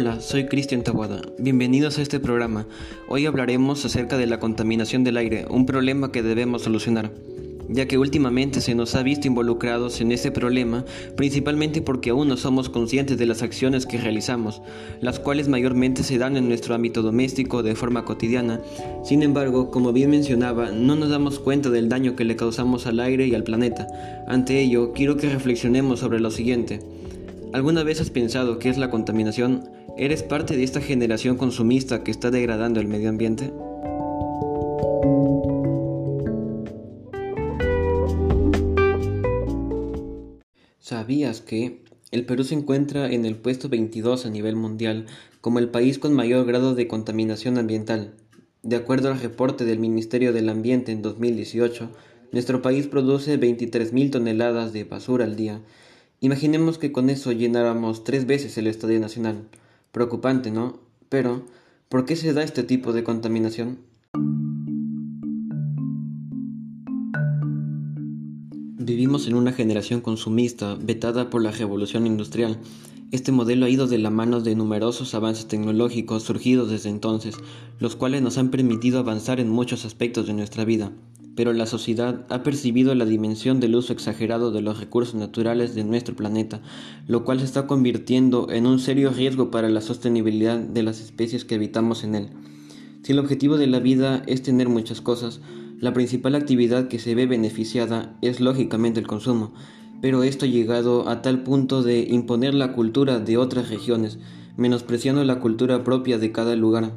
Hola, soy Cristian Tawada. Bienvenidos a este programa. Hoy hablaremos acerca de la contaminación del aire, un problema que debemos solucionar ya que últimamente se nos ha visto involucrados en este problema, principalmente porque aún no somos conscientes de las acciones que realizamos, las cuales mayormente se dan en nuestro ámbito doméstico de forma cotidiana. Sin embargo, como bien mencionaba, no nos damos cuenta del daño que le causamos al aire y al planeta. Ante ello, quiero que reflexionemos sobre lo siguiente. ¿Alguna vez has pensado qué es la contaminación? ¿Eres parte de esta generación consumista que está degradando el medio ambiente? ¿Sabías que el Perú se encuentra en el puesto 22 a nivel mundial como el país con mayor grado de contaminación ambiental? De acuerdo al reporte del Ministerio del Ambiente en 2018, nuestro país produce 23.000 toneladas de basura al día. Imaginemos que con eso llenáramos tres veces el Estadio Nacional. Preocupante, ¿no? Pero, ¿por qué se da este tipo de contaminación? Vivimos en una generación consumista vetada por la revolución industrial. Este modelo ha ido de la mano de numerosos avances tecnológicos surgidos desde entonces, los cuales nos han permitido avanzar en muchos aspectos de nuestra vida. Pero la sociedad ha percibido la dimensión del uso exagerado de los recursos naturales de nuestro planeta, lo cual se está convirtiendo en un serio riesgo para la sostenibilidad de las especies que habitamos en él. Si el objetivo de la vida es tener muchas cosas, la principal actividad que se ve beneficiada es lógicamente el consumo, pero esto ha llegado a tal punto de imponer la cultura de otras regiones, menospreciando la cultura propia de cada lugar.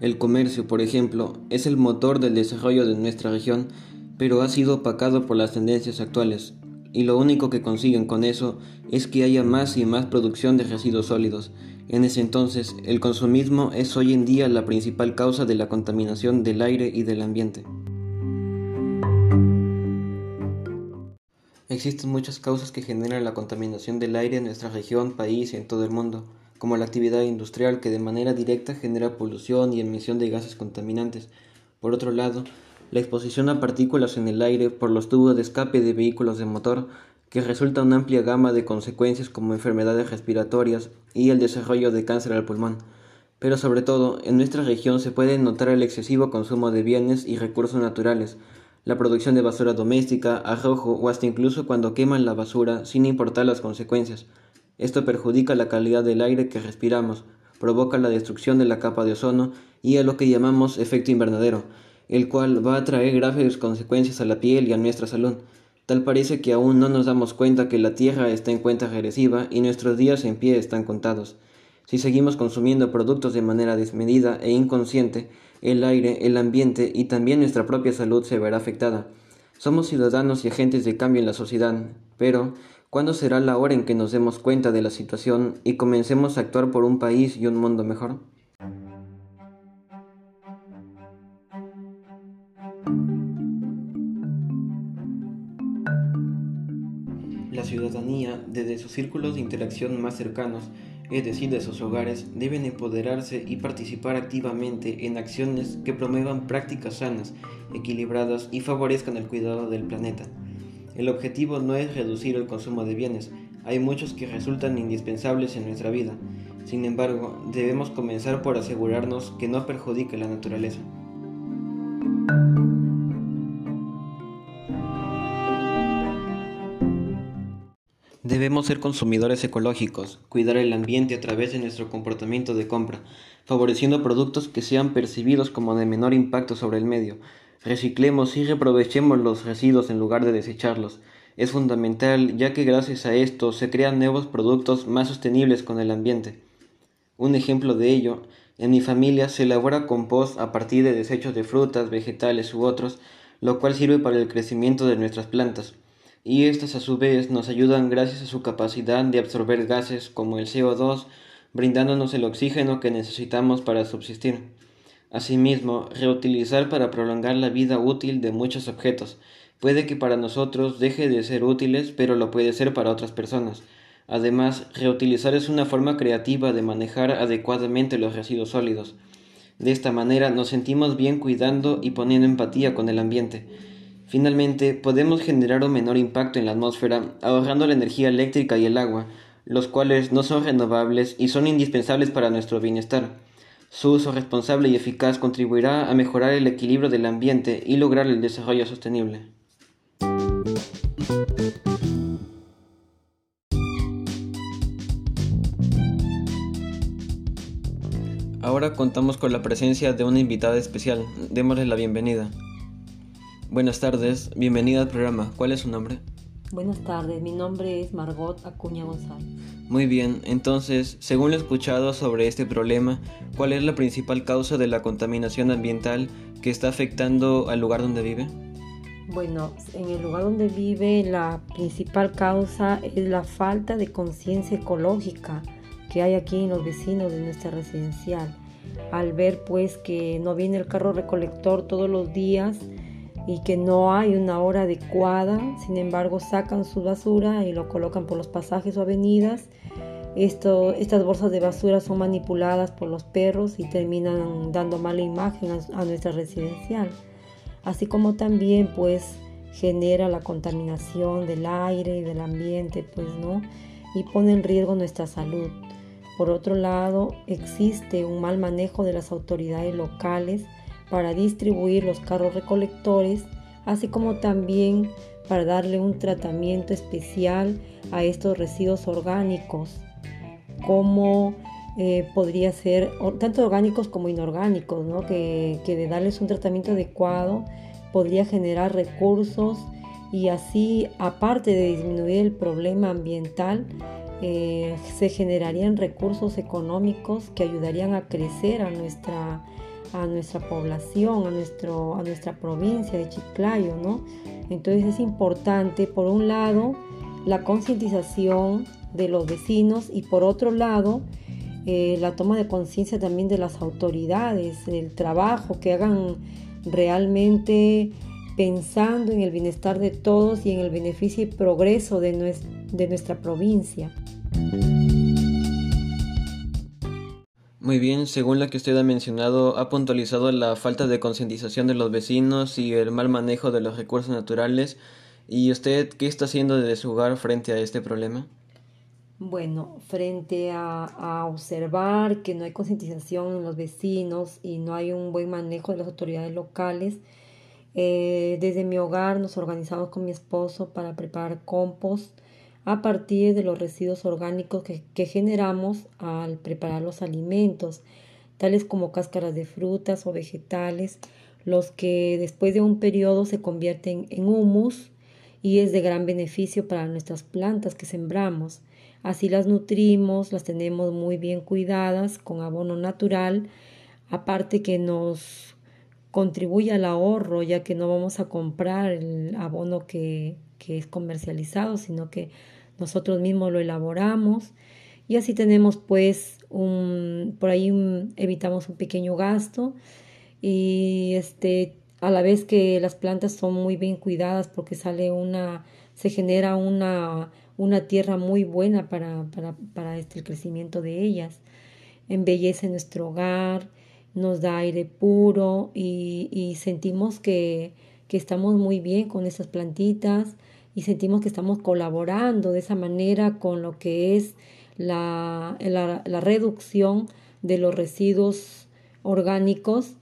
El comercio, por ejemplo, es el motor del desarrollo de nuestra región, pero ha sido opacado por las tendencias actuales, y lo único que consiguen con eso es que haya más y más producción de residuos sólidos. En ese entonces, el consumismo es hoy en día la principal causa de la contaminación del aire y del ambiente. Existen muchas causas que generan la contaminación del aire en nuestra región, país y en todo el mundo, como la actividad industrial que de manera directa genera polución y emisión de gases contaminantes. Por otro lado, la exposición a partículas en el aire por los tubos de escape de vehículos de motor, que resulta una amplia gama de consecuencias como enfermedades respiratorias y el desarrollo de cáncer al pulmón. Pero sobre todo, en nuestra región se puede notar el excesivo consumo de bienes y recursos naturales, la producción de basura doméstica, arrojo o hasta incluso cuando queman la basura sin importar las consecuencias. Esto perjudica la calidad del aire que respiramos, provoca la destrucción de la capa de ozono y a lo que llamamos efecto invernadero, el cual va a traer graves consecuencias a la piel y a nuestra salud. Tal parece que aún no nos damos cuenta que la Tierra está en cuenta regresiva y nuestros días en pie están contados. Si seguimos consumiendo productos de manera desmedida e inconsciente, el aire, el ambiente y también nuestra propia salud se verá afectada. Somos ciudadanos y agentes de cambio en la sociedad, pero ¿cuándo será la hora en que nos demos cuenta de la situación y comencemos a actuar por un país y un mundo mejor? La ciudadanía, desde sus círculos de interacción más cercanos, es decir, de sus hogares, deben empoderarse y participar activamente en acciones que promuevan prácticas sanas, equilibradas y favorezcan el cuidado del planeta. El objetivo no es reducir el consumo de bienes, hay muchos que resultan indispensables en nuestra vida. Sin embargo, debemos comenzar por asegurarnos que no perjudique la naturaleza. Debemos ser consumidores ecológicos, cuidar el ambiente a través de nuestro comportamiento de compra, favoreciendo productos que sean percibidos como de menor impacto sobre el medio. Reciclemos y reaprovechemos los residuos en lugar de desecharlos. Es fundamental ya que gracias a esto se crean nuevos productos más sostenibles con el ambiente. Un ejemplo de ello, en mi familia se elabora compost a partir de desechos de frutas, vegetales u otros, lo cual sirve para el crecimiento de nuestras plantas y estas a su vez nos ayudan gracias a su capacidad de absorber gases como el CO2, brindándonos el oxígeno que necesitamos para subsistir. Asimismo, reutilizar para prolongar la vida útil de muchos objetos. Puede que para nosotros deje de ser útiles, pero lo puede ser para otras personas. Además, reutilizar es una forma creativa de manejar adecuadamente los residuos sólidos. De esta manera nos sentimos bien cuidando y poniendo empatía con el ambiente. Finalmente, podemos generar un menor impacto en la atmósfera ahorrando la energía eléctrica y el agua, los cuales no son renovables y son indispensables para nuestro bienestar. Su uso responsable y eficaz contribuirá a mejorar el equilibrio del ambiente y lograr el desarrollo sostenible. Ahora contamos con la presencia de una invitada especial. Démosle la bienvenida. Buenas tardes, bienvenida al programa. ¿Cuál es su nombre? Buenas tardes, mi nombre es Margot Acuña González. Muy bien, entonces, según lo escuchado sobre este problema, ¿cuál es la principal causa de la contaminación ambiental que está afectando al lugar donde vive? Bueno, en el lugar donde vive la principal causa es la falta de conciencia ecológica que hay aquí en los vecinos de nuestra residencial. Al ver pues que no viene el carro recolector todos los días y que no hay una hora adecuada, sin embargo sacan su basura y lo colocan por los pasajes o avenidas. Esto, estas bolsas de basura son manipuladas por los perros y terminan dando mala imagen a, a nuestra residencial. Así como también pues genera la contaminación del aire y del ambiente, pues no, y pone en riesgo nuestra salud. Por otro lado, existe un mal manejo de las autoridades locales para distribuir los carros recolectores, así como también para darle un tratamiento especial a estos residuos orgánicos, como eh, podría ser tanto orgánicos como inorgánicos, ¿no? que, que de darles un tratamiento adecuado podría generar recursos y así, aparte de disminuir el problema ambiental, eh, se generarían recursos económicos que ayudarían a crecer a nuestra, a nuestra población, a, nuestro, a nuestra provincia de Chiclayo, ¿no? Entonces es importante, por un lado, la concientización de los vecinos y por otro lado, eh, la toma de conciencia también de las autoridades, el trabajo que hagan realmente pensando en el bienestar de todos y en el beneficio y progreso de, de nuestra provincia. Muy bien, según la que usted ha mencionado, ha puntualizado la falta de concientización de los vecinos y el mal manejo de los recursos naturales. ¿Y usted qué está haciendo desde su hogar frente a este problema? Bueno, frente a, observar que no hay concientización en los vecinos y no hay un buen manejo de las autoridades locales, eh, desde mi hogar nos organizamos con mi esposo para preparar compost a partir de los residuos orgánicos que, generamos al preparar los alimentos, tales como cáscaras de frutas o vegetales, los que después de un periodo se convierten en humus y es de gran beneficio para nuestras plantas que sembramos. Así las nutrimos, las tenemos muy bien cuidadas con abono natural, aparte que nos contribuye al ahorro, ya que no vamos a comprar el abono que, que es comercializado, sino que nosotros mismos lo elaboramos y así tenemos pues un, por ahí evitamos un pequeño gasto y este, a la vez que las plantas son muy bien cuidadas porque sale una, se genera una, una tierra muy buena para, para, para este, el crecimiento de ellas. Embellece nuestro hogar, nos da aire puro y, y sentimos que, que estamos muy bien con esas plantitas y sentimos que estamos colaborando de esa manera con lo que es la, la, reducción de los residuos orgánicos,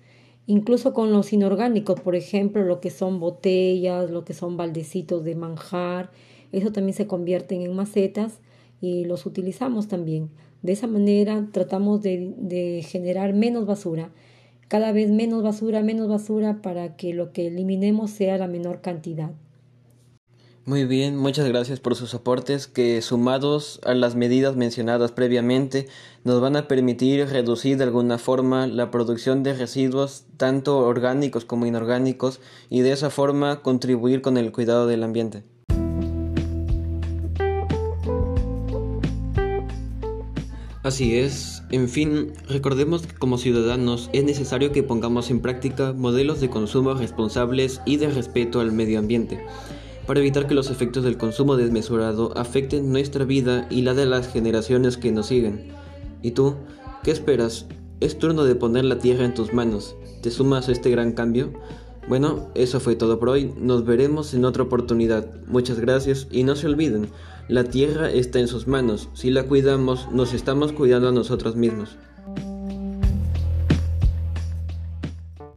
incluso con los inorgánicos, por ejemplo, lo que son botellas, lo que son baldecitos de manjar, eso también se convierten en macetas y los utilizamos también. De esa manera tratamos de, generar menos basura, cada vez menos basura, menos basura para que lo que eliminemos sea la menor cantidad. Muy bien, muchas gracias por sus aportes que sumados a las medidas mencionadas previamente nos van a permitir reducir de alguna forma la producción de residuos tanto orgánicos como inorgánicos y de esa forma contribuir con el cuidado del ambiente. Así es, en fin, recordemos que como ciudadanos es necesario que pongamos en práctica modelos de consumo responsables y de respeto al medio ambiente para evitar que los efectos del consumo desmesurado afecten nuestra vida y la de las generaciones que nos siguen. ¿Y tú? ¿Qué esperas? Es turno de poner la tierra en tus manos. ¿Te sumas a este gran cambio? Bueno, eso fue todo por hoy. Nos veremos en otra oportunidad. Muchas gracias y no se olviden, la tierra está en sus manos. Si la cuidamos, nos estamos cuidando a nosotros mismos.